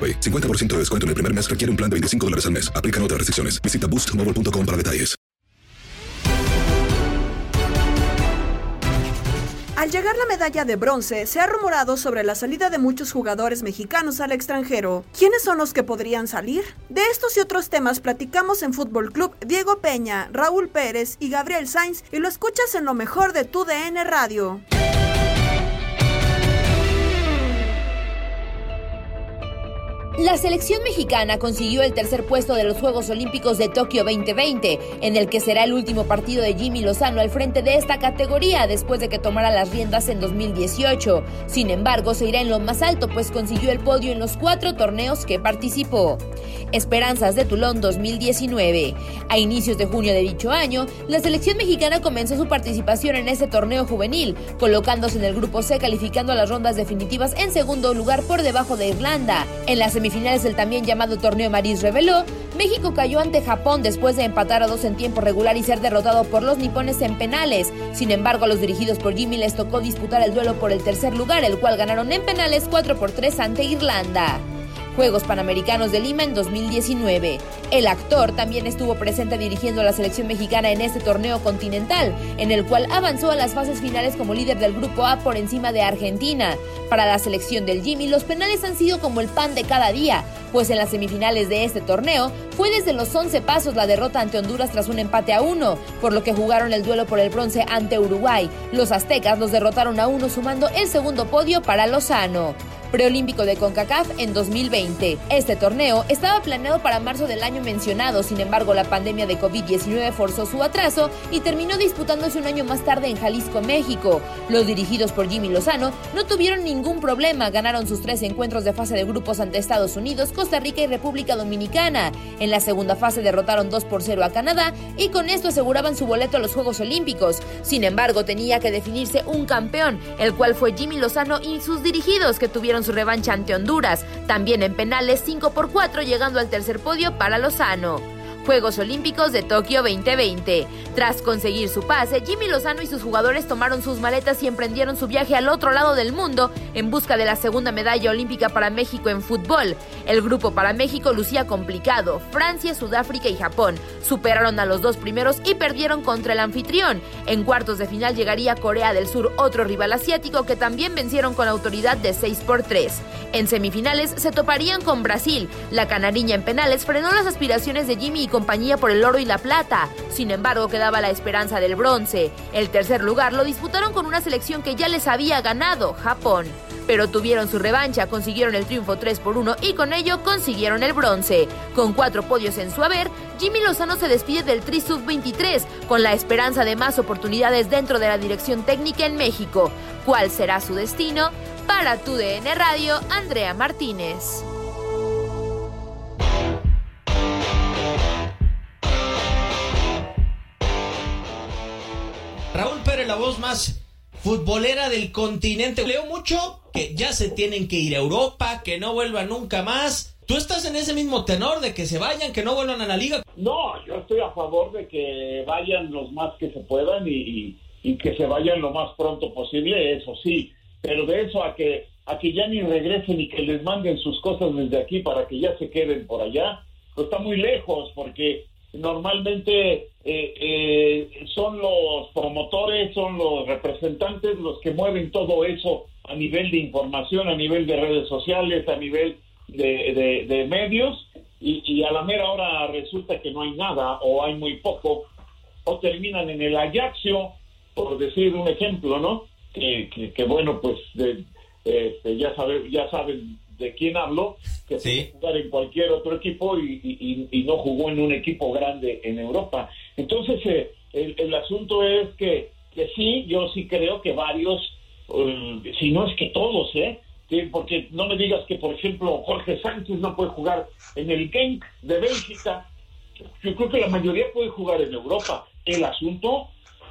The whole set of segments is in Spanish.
AroPay. 50% de descuento en el primer mes requiere un plan de 25 dólares al mes. Aplican otras restricciones. Visita boostmobile.com para detalles. Al llegar la medalla de bronce, se ha rumorado sobre la salida de muchos jugadores mexicanos al extranjero. ¿Quiénes son los que podrían salir? De estos y otros temas platicamos en Fútbol Club Diego Peña, Raúl Pérez y Gabriel Sainz y lo escuchas en lo mejor de tu DN Radio. La selección mexicana consiguió el tercer puesto de los Juegos Olímpicos de Tokio 2020, en el que será el último partido de Jimmy Lozano al frente de esta categoría después de que tomara las riendas en 2018. Sin embargo, se irá en lo más alto, pues consiguió el podio en los cuatro torneos que participó. Esperanzas de Tulón 2019. A inicios de junio de dicho año, la selección mexicana comenzó su participación en este torneo juvenil, colocándose en el grupo C calificando a las rondas definitivas en segundo lugar por debajo de Irlanda. En la semifinales del también llamado torneo Maris reveló, México cayó ante Japón después de empatar a dos en tiempo regular y ser derrotado por los nipones en penales. Sin embargo, a los dirigidos por Jimmy les tocó disputar el duelo por el tercer lugar, el cual ganaron en penales 4 por 3 ante Irlanda. Juegos Panamericanos de Lima en 2019. El actor también estuvo presente dirigiendo a la selección mexicana en este torneo continental, en el cual avanzó a las fases finales como líder del Grupo A por encima de Argentina. Para la selección del Jimmy, los penales han sido como el pan de cada día, pues en las semifinales de este torneo fue desde los 11 pasos la derrota ante Honduras tras un empate a uno, por lo que jugaron el duelo por el bronce ante Uruguay. Los aztecas los derrotaron a uno sumando el segundo podio para Lozano preolímpico de CONCACAF en 2020. Este torneo estaba planeado para marzo del año mencionado, sin embargo la pandemia de COVID-19 forzó su atraso y terminó disputándose un año más tarde en Jalisco, México. Los dirigidos por Jimmy Lozano no tuvieron ningún problema, ganaron sus tres encuentros de fase de grupos ante Estados Unidos, Costa Rica y República Dominicana. En la segunda fase derrotaron 2 por 0 a Canadá y con esto aseguraban su boleto a los Juegos Olímpicos. Sin embargo, tenía que definirse un campeón, el cual fue Jimmy Lozano y sus dirigidos que tuvieron su revancha ante Honduras, también en penales 5 por 4 llegando al tercer podio para Lozano. Juegos Olímpicos de Tokio 2020. Tras conseguir su pase, Jimmy Lozano y sus jugadores tomaron sus maletas y emprendieron su viaje al otro lado del mundo en busca de la segunda medalla olímpica para México en fútbol. El grupo para México lucía complicado. Francia, Sudáfrica y Japón superaron a los dos primeros y perdieron contra el anfitrión. En cuartos de final llegaría Corea del Sur, otro rival asiático que también vencieron con autoridad de 6 por 3. En semifinales se toparían con Brasil. La canariña en penales frenó las aspiraciones de Jimmy compañía por el oro y la plata. Sin embargo, quedaba la esperanza del bronce. El tercer lugar lo disputaron con una selección que ya les había ganado, Japón. Pero tuvieron su revancha, consiguieron el triunfo 3 por 1 y con ello consiguieron el bronce. Con cuatro podios en su haber, Jimmy Lozano se despide del Tri Sub-23 con la esperanza de más oportunidades dentro de la dirección técnica en México. ¿Cuál será su destino? Para tu DN Radio, Andrea Martínez. Más futbolera del continente. Leo mucho que ya se tienen que ir a Europa, que no vuelvan nunca más. ¿Tú estás en ese mismo tenor de que se vayan, que no vuelvan a la liga? No, yo estoy a favor de que vayan los más que se puedan y, y, que se vayan lo más pronto posible, eso sí. Pero de eso a que a que ya ni regresen y que les manden sus cosas desde aquí para que ya se queden por allá, pues está muy lejos porque normalmente eh, eh, son los promotores, son los representantes los que mueven todo eso a nivel de información, a nivel de redes sociales, a nivel de, medios, y, a la mera hora resulta que no hay nada o hay muy poco, o terminan en el Ajaxio, por decir un ejemplo, ¿no? Que, que, bueno, pues este, ya, sabe, ya saben de quién hablo, que puede jugar en cualquier otro equipo y, y, no jugó en un equipo grande en Europa. Entonces, eh, el, el, asunto es que, que, sí, yo sí creo que varios, eh, si no es que todos, ¿eh? porque no me digas que, por ejemplo, Jorge Sánchez no puede jugar en el Genk de Bélgica. Yo creo que la mayoría puede jugar en Europa. El asunto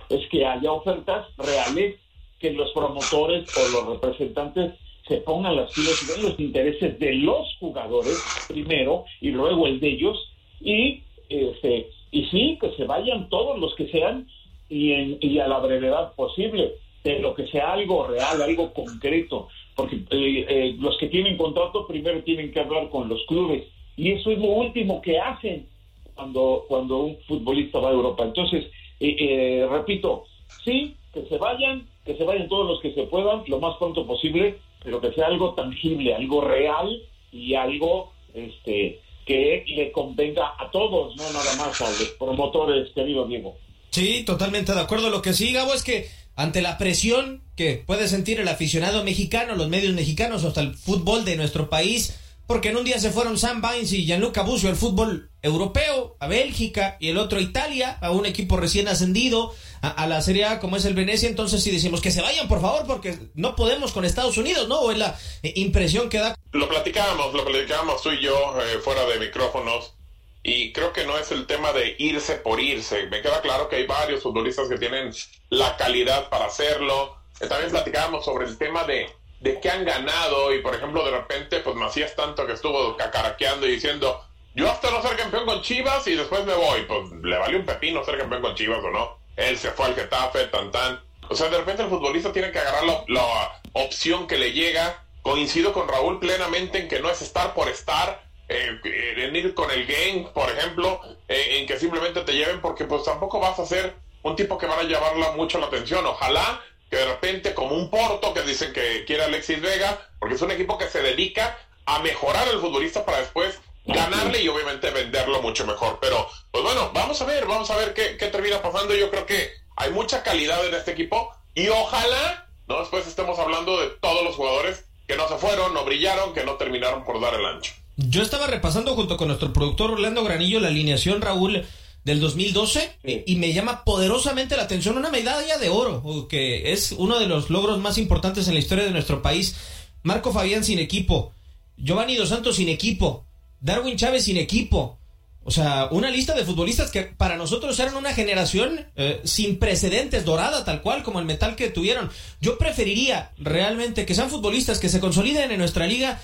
es que haya ofertas reales que los promotores o los representantes se pongan las pilas y los intereses de los jugadores primero y luego el de ellos. Y este y sí que se vayan todos los que sean y, en, y a la brevedad posible pero que sea algo real algo concreto. Porque eh, eh, los que tienen contrato primero tienen que hablar con los clubes. Y eso es lo último que hacen cuando cuando un futbolista va a Europa. Entonces eh, repito sí que se vayan que se vayan todos los que se puedan lo más pronto posible pero que sea algo tangible, algo real y algo este que le convenga a todos, no nada más a los promotores, querido Diego. Sí, totalmente de acuerdo. Lo que sí, Gabo, es que ante la presión que puede sentir el aficionado mexicano, los medios mexicanos, hasta el fútbol de nuestro país, porque en un día se fueron Sam Vines y Gianluca Busio al fútbol europeo, a Bélgica y el otro Italia, a un equipo recién ascendido a, la Serie A como es el Venecia, entonces si decimos que se vayan por favor porque no podemos con Estados Unidos, ¿no? O es la eh, impresión que da. Lo platicábamos, lo platicábamos tú y yo eh, fuera de micrófonos y creo que no es el tema de irse por irse. Me queda claro que hay varios futbolistas que tienen la calidad para hacerlo. Eh, también platicábamos sobre el tema de de qué han ganado y por ejemplo de repente pues Macías tanto que estuvo cacaraqueando y diciendo yo hasta no ser campeón con Chivas y después me voy pues le valió un pepino ser campeón con Chivas o no él se fue al Getafe tan tan. O sea de repente el futbolista tiene que agarrar la, opción que le llega. Coincido con Raúl plenamente en que no es estar por estar eh, en ir con el game por ejemplo eh, en que simplemente te lleven porque pues tampoco vas a ser un tipo que van a llevarla mucho la atención. Ojalá que de repente como un Porto que dicen que quiere Alexis Vega, porque es un equipo que se dedica a mejorar al futbolista para después ganarle y obviamente venderlo mucho mejor. Pero, pues bueno, vamos a ver, vamos a ver qué, qué termina pasando. Yo creo que hay mucha calidad en este equipo y ojalá, ¿no? Después estemos hablando de todos los jugadores que no se fueron, no brillaron, que no terminaron por dar el ancho. Yo estaba repasando junto con nuestro productor Orlando Granillo la alineación, Raúl, del 2012 y me llama poderosamente la atención una medalla de oro, que es uno de los logros más importantes en la historia de nuestro país. Marco Fabián sin equipo, Giovanni Dos Santos sin equipo, Darwin Chávez sin equipo. O sea, una lista de futbolistas que para nosotros eran una generación eh, sin precedentes, dorada, tal cual como el metal que tuvieron. Yo preferiría realmente que sean futbolistas que se consoliden en nuestra liga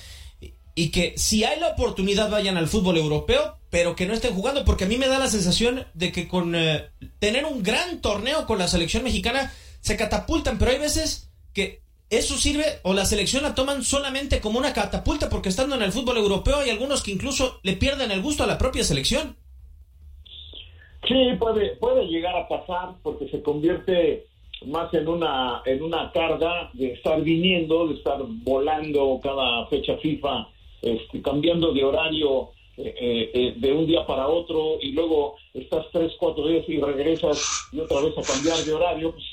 y que si hay la oportunidad vayan al fútbol europeo, pero que no estén jugando, porque a mí me da la sensación de que con eh, tener un gran torneo con la selección mexicana se catapultan, pero hay veces que eso sirve o la selección la toman solamente como una catapulta porque estando en el fútbol europeo hay algunos que incluso le pierden el gusto a la propia selección. Sí, puede, puede llegar a pasar porque se convierte más en una en una carga de estar viniendo, de estar volando cada fecha FIFA este, cambiando de horario eh, eh, de un día para otro y luego estás tres, cuatro días y regresas y otra vez a cambiar de horario, pues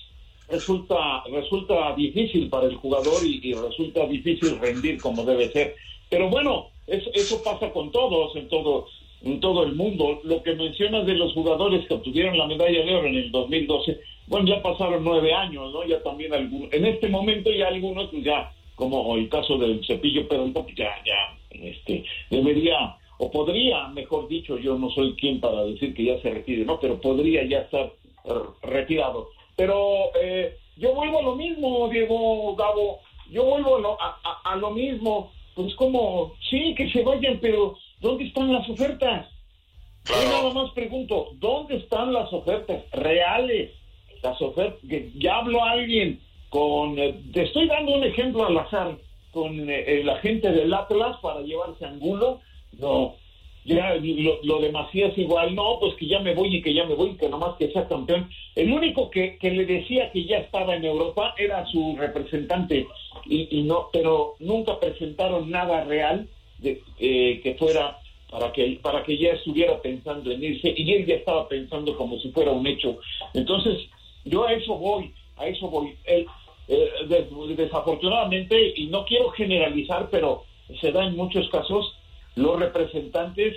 resulta, resulta difícil para el jugador y, resulta difícil rendir como debe ser. Pero bueno, eso pasa con todos, en todo, en todo el mundo. Lo que mencionas de los jugadores que obtuvieron la medalla de oro en el 2012, bueno, ya pasaron nueve años, ¿no? Ya también algunos, en este momento ya algunos pues ya como el caso del cepillo, pero ya, ya, este, debería, o podría, mejor dicho, yo no soy quien para decir que ya se retire, ¿no? Pero podría ya estar retirado. Pero eh, yo vuelvo a lo mismo, Diego, Gabo, yo vuelvo a, lo mismo, pues como, sí, que se vayan, pero ¿dónde están las ofertas? Yo nada más pregunto, ¿dónde están las ofertas reales? Las ofertas, ya habló alguien con, eh, te estoy dando un ejemplo al azar, con eh, la gente del Atlas para llevarse Angulo, no, ya lo, lo de Macías igual, no, pues que ya me voy y que ya me voy, que nomás que sea campeón. El único que, que le decía que ya estaba en Europa era su representante, y, y no, pero nunca presentaron nada real de, eh, que fuera para que, para que ya estuviera pensando en irse, y él ya estaba pensando como si fuera un hecho. Entonces, yo a eso voy, a eso voy. El, eh, desafortunadamente, y no quiero generalizar, pero se da en muchos casos, los representantes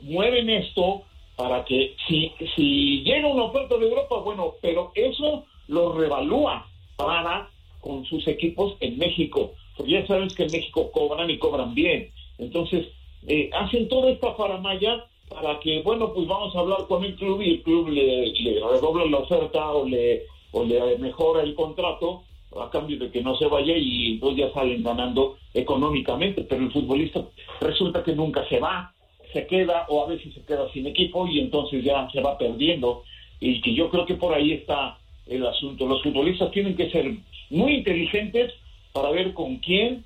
mueven esto para que si, si llega una oferta de Europa, bueno, pero eso lo revalúa para con sus equipos en México, porque ya sabes que en México cobran y cobran bien. Entonces, eh, hacen toda esta faramaya para que, bueno, pues vamos a hablar con el club y el club le, le redobla la oferta o le, o le mejora el contrato a cambio de que no se vaya y entonces ya salen ganando económicamente, pero el futbolista resulta que nunca se va, se queda o a veces se queda sin equipo y entonces ya se va perdiendo y que yo creo que por ahí está el asunto. Los futbolistas tienen que ser muy inteligentes para ver con quién,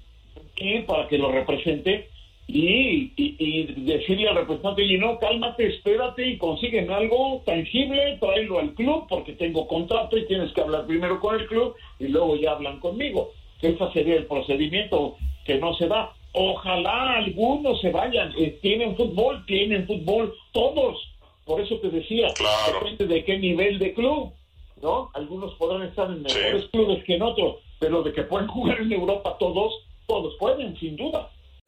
quién para que lo represente y, y, decirle al representante, y no, cálmate, espérate y consiguen algo tangible, tráelo al club porque tengo contrato y tienes que hablar primero con el club y luego ya hablan conmigo. Ese sería el procedimiento que no se da. Ojalá algunos se vayan. Eh, tienen fútbol, tienen fútbol, todos. Por eso te decía, depende de qué nivel de club, ¿no? Algunos podrán estar en mejores clubes que en otros, pero de que pueden jugar en Europa todos, todos pueden, sin duda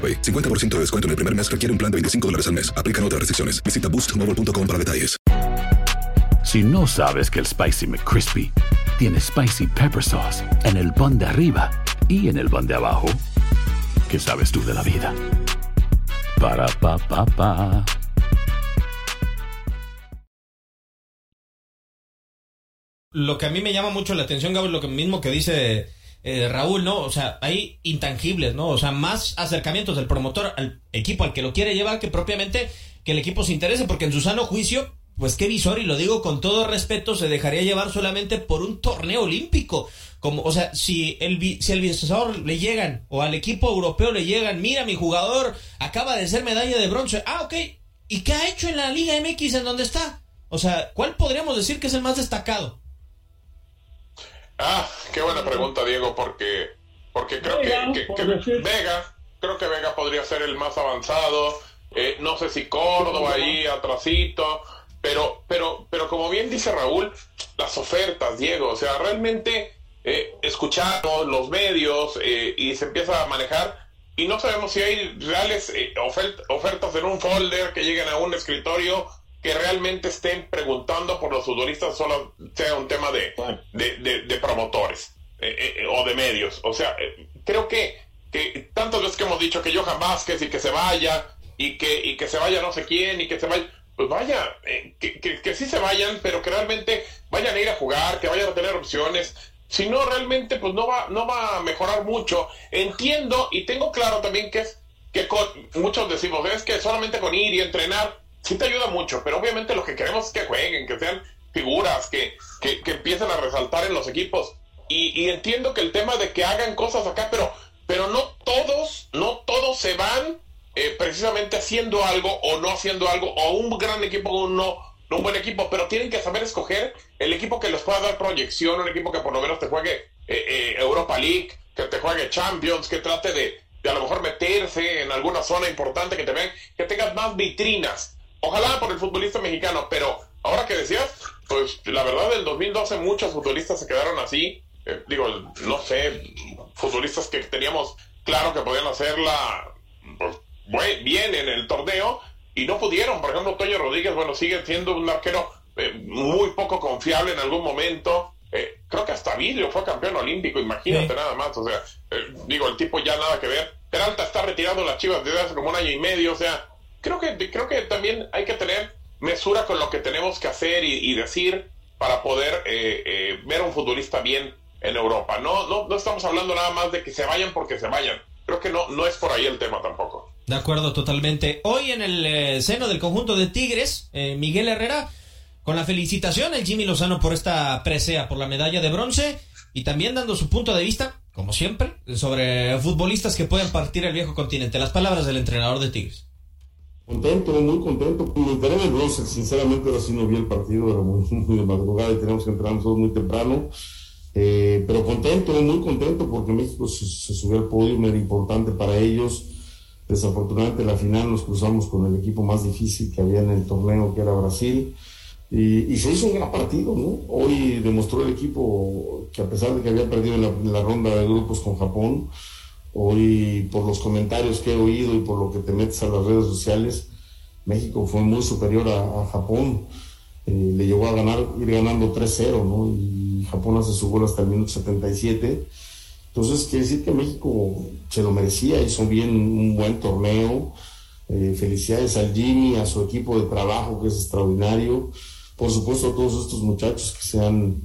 50% de descuento en el primer mes requiere un plan de 25 dólares al mes. Aplican otras restricciones. Visita boostmobile.com para detalles. Si no sabes que el Spicy McCrispy tiene Spicy Pepper Sauce en el pan de arriba y en el pan de abajo, ¿qué sabes tú de la vida? Para, pa, pa, pa. Lo que a mí me llama mucho la atención, Gabo, es lo mismo que dice eh, Raúl, ¿no? O sea, hay intangibles, ¿no? O sea, más acercamientos del promotor al equipo al que lo quiere llevar que propiamente que el equipo se interese, porque en su sano juicio, pues qué visor, y lo digo con todo respeto, se dejaría llevar solamente por un torneo olímpico. Como, o sea, si el, si el visor le llegan, o al equipo europeo le llegan, mira, mi jugador acaba de ser medalla de bronce. Ah, ok. ¿Y qué ha hecho en la Liga MX en donde está? O sea, ¿cuál podríamos decir que es el más destacado? Ah, qué buena pregunta, Diego, porque, porque creo que, Vega, creo que Vega podría ser el más avanzado. Eh, no sé si Córdoba ahí atrasito, pero, pero, pero como bien dice Raúl, las ofertas, Diego, o sea, realmente eh, escuchamos los medios eh, y se empieza a manejar y no sabemos si hay reales eh, ofertas en un folder que lleguen a un escritorio que realmente estén preguntando por los futbolistas solo sea un tema de, de, promotores eh, eh, o de medios. O sea, eh, creo que que tantas veces que hemos dicho que Johan Vázquez y que se vaya, y que, y que se vaya no sé quién, y que se vaya, pues vaya, eh, que, que, que sí se vayan, pero que realmente vayan a ir a jugar, que vayan a tener opciones. Si no, realmente, pues no va, no va a mejorar mucho. Entiendo y tengo claro también que es que con, muchos decimos, es que solamente con ir y entrenar, sí te ayuda mucho, pero obviamente lo que queremos es que jueguen, que sean figuras, que, que, que empiecen a resaltar en los equipos. Y, y, entiendo que el tema de que hagan cosas acá, pero, pero no todos, no todos se van eh, precisamente haciendo algo o no haciendo algo, o un gran equipo o no, no un buen equipo, pero tienen que saber escoger el equipo que les pueda dar proyección, un equipo que por lo menos te juegue eh, eh, Europa League, que te juegue Champions, que trate de, de a lo mejor meterse en alguna zona importante, que te vean, que tengas más vitrinas. Ojalá por el futbolista mexicano, pero ahora que decías, pues la verdad del 2012 muchos futbolistas se quedaron así. Eh, digo, no sé, futbolistas que teníamos claro que podían hacerla pues, bien en el torneo y no pudieron. Por ejemplo, Toño Rodríguez, bueno, sigue siendo un arquero eh, muy poco confiable en algún momento. Eh, creo que hasta Vidrio fue campeón olímpico, imagínate sí. nada más. O sea, digo, el tipo ya nada que ver. Peralta está retirado las chivas desde hace como un año y medio. O sea, creo que, creo que también hay que tener mesura con lo que tenemos que hacer y, y decir para poder ver a un futbolista bien en Europa. No, no, no estamos hablando nada más de que se vayan porque se vayan. Creo que no, no es por ahí el tema tampoco. De acuerdo, totalmente. Hoy en el eh, seno del conjunto de Tigres, eh, Miguel Herrera, con la felicitación, el Jimmy Lozano por esta presea, por la medalla de bronce, y también dando su punto de vista, como siempre, sobre futbolistas que pueden partir el viejo continente. Las palabras del entrenador de Tigres. Contento, muy contento. Me enteré del bronce, sinceramente ahora sí no vi el partido, era muy, muy de madrugada y teníamos que entrar nosotros muy temprano. Eh, pero contento, muy contento porque México se, subió al podio, era importante para ellos. Desafortunadamente la final nos cruzamos con el equipo más difícil que había en el torneo, que era Brasil. Y, se hizo un gran partido, ¿no? Hoy demostró el equipo que a pesar de que había perdido en en la ronda de grupos con Japón, hoy por los comentarios que he oído y por lo que te metes a las redes sociales, México fue muy superior a, Japón. Eh, le llegó a ganar, ir ganando 3-0, ¿no? Y Japón hace su gol hasta el minuto 77. Entonces, quiere decir que México se lo merecía, hizo bien un buen torneo. Eh, felicidades al Jimmy, a su equipo de trabajo que es extraordinario. Por supuesto, a todos estos muchachos que se han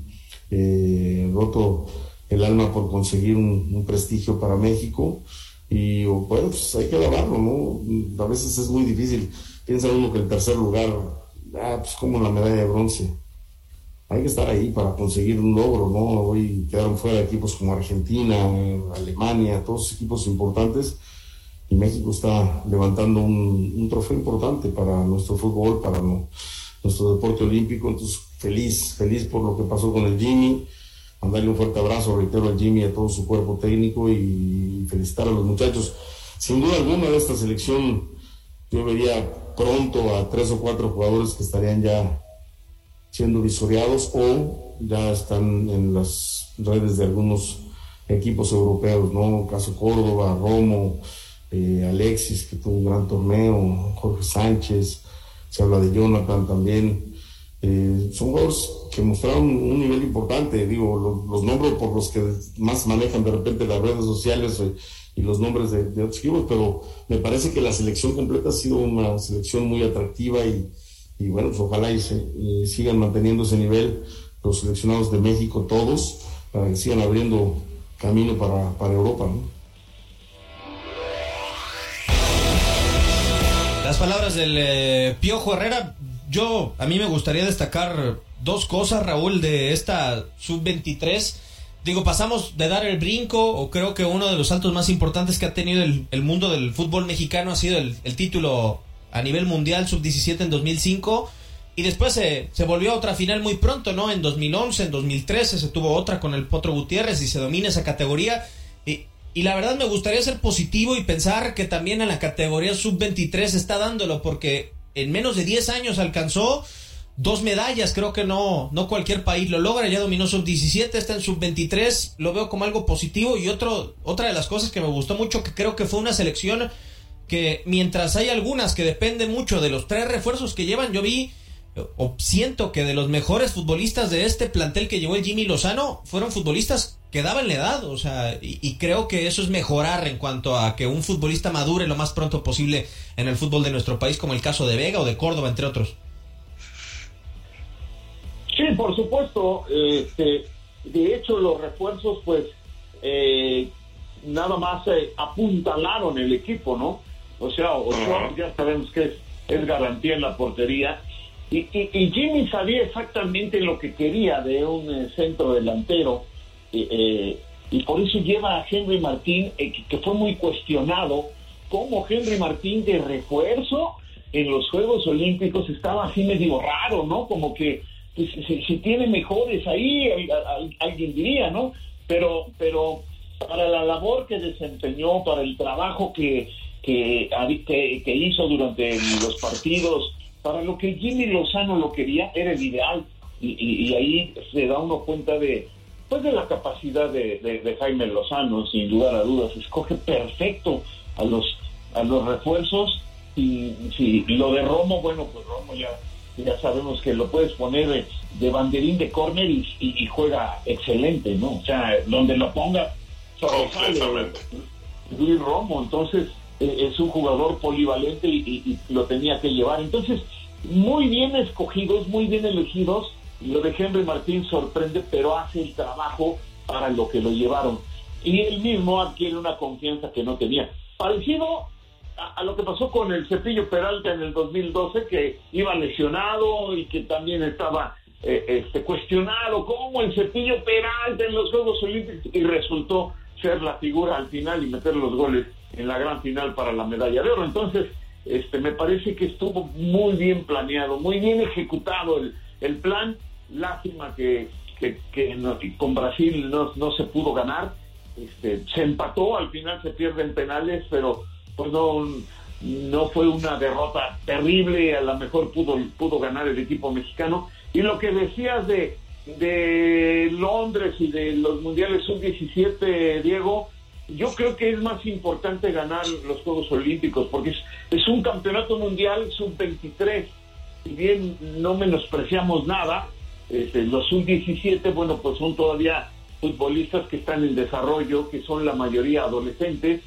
eh, roto el alma por conseguir un, prestigio para México. Y bueno, pues hay que alabarlo, ¿no? A veces es muy difícil. Piensa uno que el tercer lugar, ah, pues como la medalla de bronce hay que estar ahí para conseguir un logro, ¿no? Hoy quedaron fuera equipos como Argentina, Alemania, todos equipos importantes y México está levantando un, trofeo importante para nuestro fútbol, para nuestro deporte olímpico, entonces feliz, feliz por lo que pasó con el Jimmy, mandarle un fuerte abrazo, reitero al Jimmy a todo su cuerpo técnico y felicitar a los muchachos. Sin duda alguna de esta selección yo vería pronto a tres o cuatro jugadores que estarían ya siendo visoreados o ya están en las redes de algunos equipos europeos, ¿no? Caso Córdoba, Romo, eh, Alexis, que tuvo un gran torneo, Jorge Sánchez, se habla de Jonathan también. Eh, son jugadores que mostraron un nivel importante, digo, los, nombres por los que más manejan de repente las redes sociales eh, y los nombres de, otros equipos, pero me parece que la selección completa ha sido una selección muy atractiva y, bueno, pues ojalá y, sigan manteniendo ese nivel los seleccionados de México todos, para que sigan abriendo camino para, para Europa. Las palabras del eh, Piojo Herrera, yo a mí me gustaría destacar dos cosas, Raúl, de esta sub-23. Digo, pasamos de dar el brinco, o creo que uno de los saltos más importantes que ha tenido el, el mundo del fútbol mexicano ha sido el, título a nivel mundial sub-17 en 2005 y después se, se, volvió a otra final muy pronto, ¿no? En 2011, en 2013 se tuvo otra con el Potro Gutiérrez y se domina esa categoría. Y, y la verdad me gustaría ser positivo y pensar que también en la categoría sub-23 está dándolo porque en menos de 10 años alcanzó dos medallas, creo que no, no cualquier país lo logra, ya dominó sub-17, está en sub-23, lo veo como algo positivo. Y otro, otra de las cosas que me gustó mucho, que creo que fue una selección que mientras hay algunas que dependen mucho de los tres refuerzos que llevan, yo vi o siento que de los mejores futbolistas de este plantel que llevó el Jimmy Lozano fueron futbolistas que daban la edad, o sea, y, creo que eso es mejorar en cuanto a que un futbolista madure lo más pronto posible en el fútbol de nuestro país, como el caso de Vega o de Córdoba, entre otros. Sí, por supuesto. Este, de hecho, los refuerzos, pues, eh, nada más eh, apuntalaron el equipo, ¿no? O sea, ya sabemos que es, es garantía en la portería y, Jimmy sabía exactamente lo que quería de un eh, centro delantero. Eh, y por eso lleva a Henry Martín, eh, que, fue muy cuestionado, como Henry Martín de refuerzo en los Juegos Olímpicos estaba así medio raro, ¿no? Como que pues, si, tiene mejores ahí, alguien diría, ¿no? Pero, pero para la labor que desempeñó, para el trabajo que, que hizo durante los partidos, para lo que Jimmy Lozano lo quería, era el ideal. Y, ahí se da uno cuenta de, pues de la capacidad de, Jaime Lozano, sin lugar a dudas. Escoge perfecto a los, a los refuerzos. Y lo de Romo, bueno, pues Romo ya, ya sabemos que lo puedes poner de, banderín de córner y, juega excelente, ¿no? O sea, donde lo ponga, sobresale Luis Romo. Entonces, es un jugador polivalente y, lo tenía que llevar. Entonces, muy bien escogidos, muy bien elegidos. Lo de Henry Martín sorprende, pero hace el trabajo para lo que lo llevaron. Y él mismo adquiere una confianza que no tenía. Parecido a, lo que pasó con el Cepillo Peralta en el 2012, que iba lesionado y que también estaba eh, este, cuestionado como el Cepillo Peralta en los Juegos Olímpicos y resultó ser la figura al final y meter los goles en la gran final para la medalla de oro. Entonces, este, me parece que estuvo muy bien planeado, muy bien ejecutado el, el plan. Lástima que, que, con Brasil no, no, se pudo ganar. Este, se empató, al final se pierden penales, pero pues no, no fue una derrota terrible. A lo mejor pudo, pudo ganar el equipo mexicano. Y lo que decías de, de Londres y de los mundiales sub-17, Diego, yo creo que es más importante ganar los Juegos Olímpicos porque es, un campeonato mundial sub-23. Si bien no menospreciamos nada, este, los sub-17, bueno, pues son todavía futbolistas que están en desarrollo, que son la mayoría adolescentes,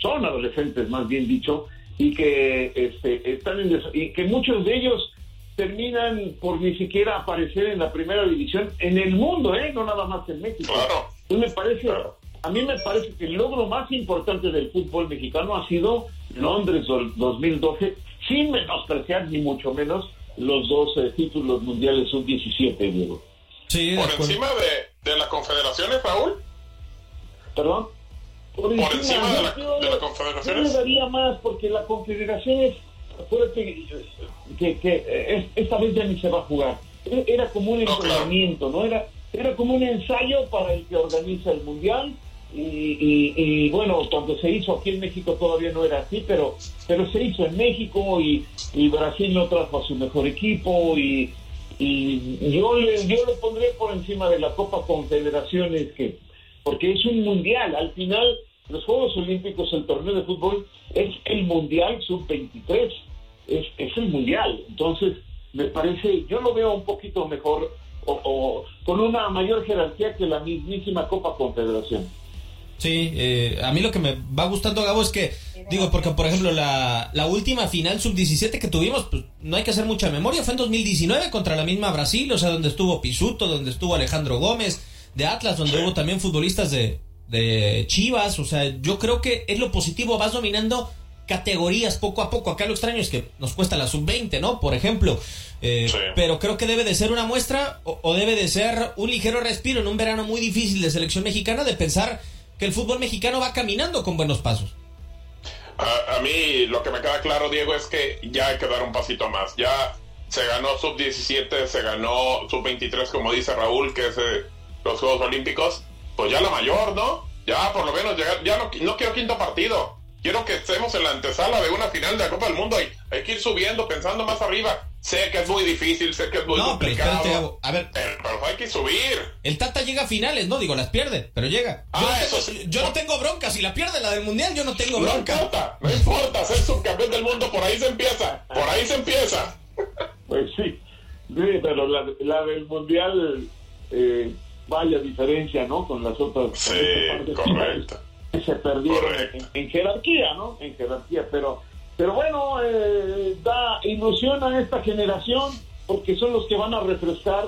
son adolescentes más bien dicho, y que este, están en y que muchos de ellos terminan por ni siquiera aparecer en la primera división en el mundo, ¿eh? no nada más en México. Claro. me parece a mí me parece que el logro más importante del fútbol mexicano ha sido Londres 2012, sin menospreciar ni mucho menos los dos eh, títulos mundiales sub-17, Diego. Sí, ¿Por encima de, de las confederaciones, Raúl? ¿Perdón? Por, encima, de, la, de las confederaciones. Yo le daría más, porque la confederación es, que, que, esta vez ya ni se va a jugar. Era como un entrenamiento, ¿no? Era, era como un ensayo para el que organiza el mundial y, bueno, cuando se hizo aquí en México todavía no era así, pero, pero se hizo en México y, Brasil no trajo a su mejor equipo y, yo, le, yo lo pondré por encima de la Copa Confederaciones, que, porque es un mundial. Al final, los Juegos Olímpicos, el torneo de fútbol, es el mundial sub-23, es, es el mundial. Entonces, me parece, yo lo veo un poquito mejor o, o con una mayor jerarquía que la mismísima Copa Confederación. Sí, eh, a mí lo que me va gustando, Gabo, es que, digo, porque por ejemplo, la, la última final sub-17 que tuvimos, pues no hay que hacer mucha memoria, fue en 2019 contra la misma Brasil, o sea, donde estuvo Pisuto, donde estuvo Alejandro Gómez, de Atlas, donde hubo también futbolistas de, de Chivas, o sea, yo creo que es lo positivo, vas dominando categorías poco a poco. Acá lo extraño es que nos cuesta la sub-20, ¿no? Por ejemplo. Eh, pero creo que debe de ser una muestra o, o, debe de ser un ligero respiro en un verano muy difícil de selección mexicana de pensar el fútbol mexicano va caminando con buenos pasos. A, mí lo que me queda claro, Diego, es que ya hay que dar un pasito más. Ya se ganó sub-17, se ganó sub-23, como dice Raúl, que es eh, los Juegos Olímpicos. Pues ya la mayor, ¿no? Ya por lo menos llegar, ya no, no quiero quinto partido. Quiero que estemos en la antesala de una final de la Copa del Mundo hay que ir subiendo, pensando más arriba. Sé que es muy difícil, sé que es muy complicado. a ver, pero, hay que subir. El Tata llega a finales, no digo las pierde, pero llega. Yo, ah, no, tengo, yo no tengo bronca, si la pierde la del mundial, yo no tengo bronca. No importa, no importa, ser subcampeón del mundo, por ahí se empieza, por ahí se empieza. Pues sí, sí pero la, la del Mundial, eh, vaya diferencia, ¿no? Con las otras. Sí, correcto. Que se perdieron en, en, jerarquía, ¿no? En jerarquía, pero, pero bueno, eh, da ilusión a esta generación porque son los que van a refrescar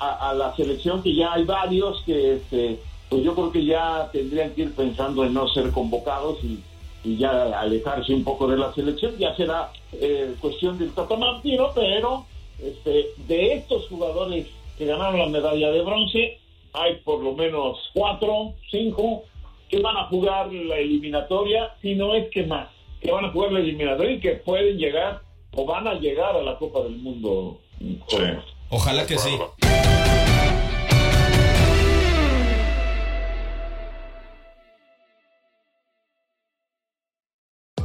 a, la selección, que ya hay varios que, este, pues yo creo que ya tendrían que ir pensando en no ser convocados y, y ya alejarse un poco de la selección. Ya será eh, cuestión del Tata Martino, pero este, de estos jugadores que ganaron la medalla de bronce, hay por lo menos cuatro, cinco que van a jugar la eliminatoria, si no es que más, que van a jugar la eliminatoria y que pueden llegar o van a llegar a la Copa del Mundo. Sí. Ojalá que sí.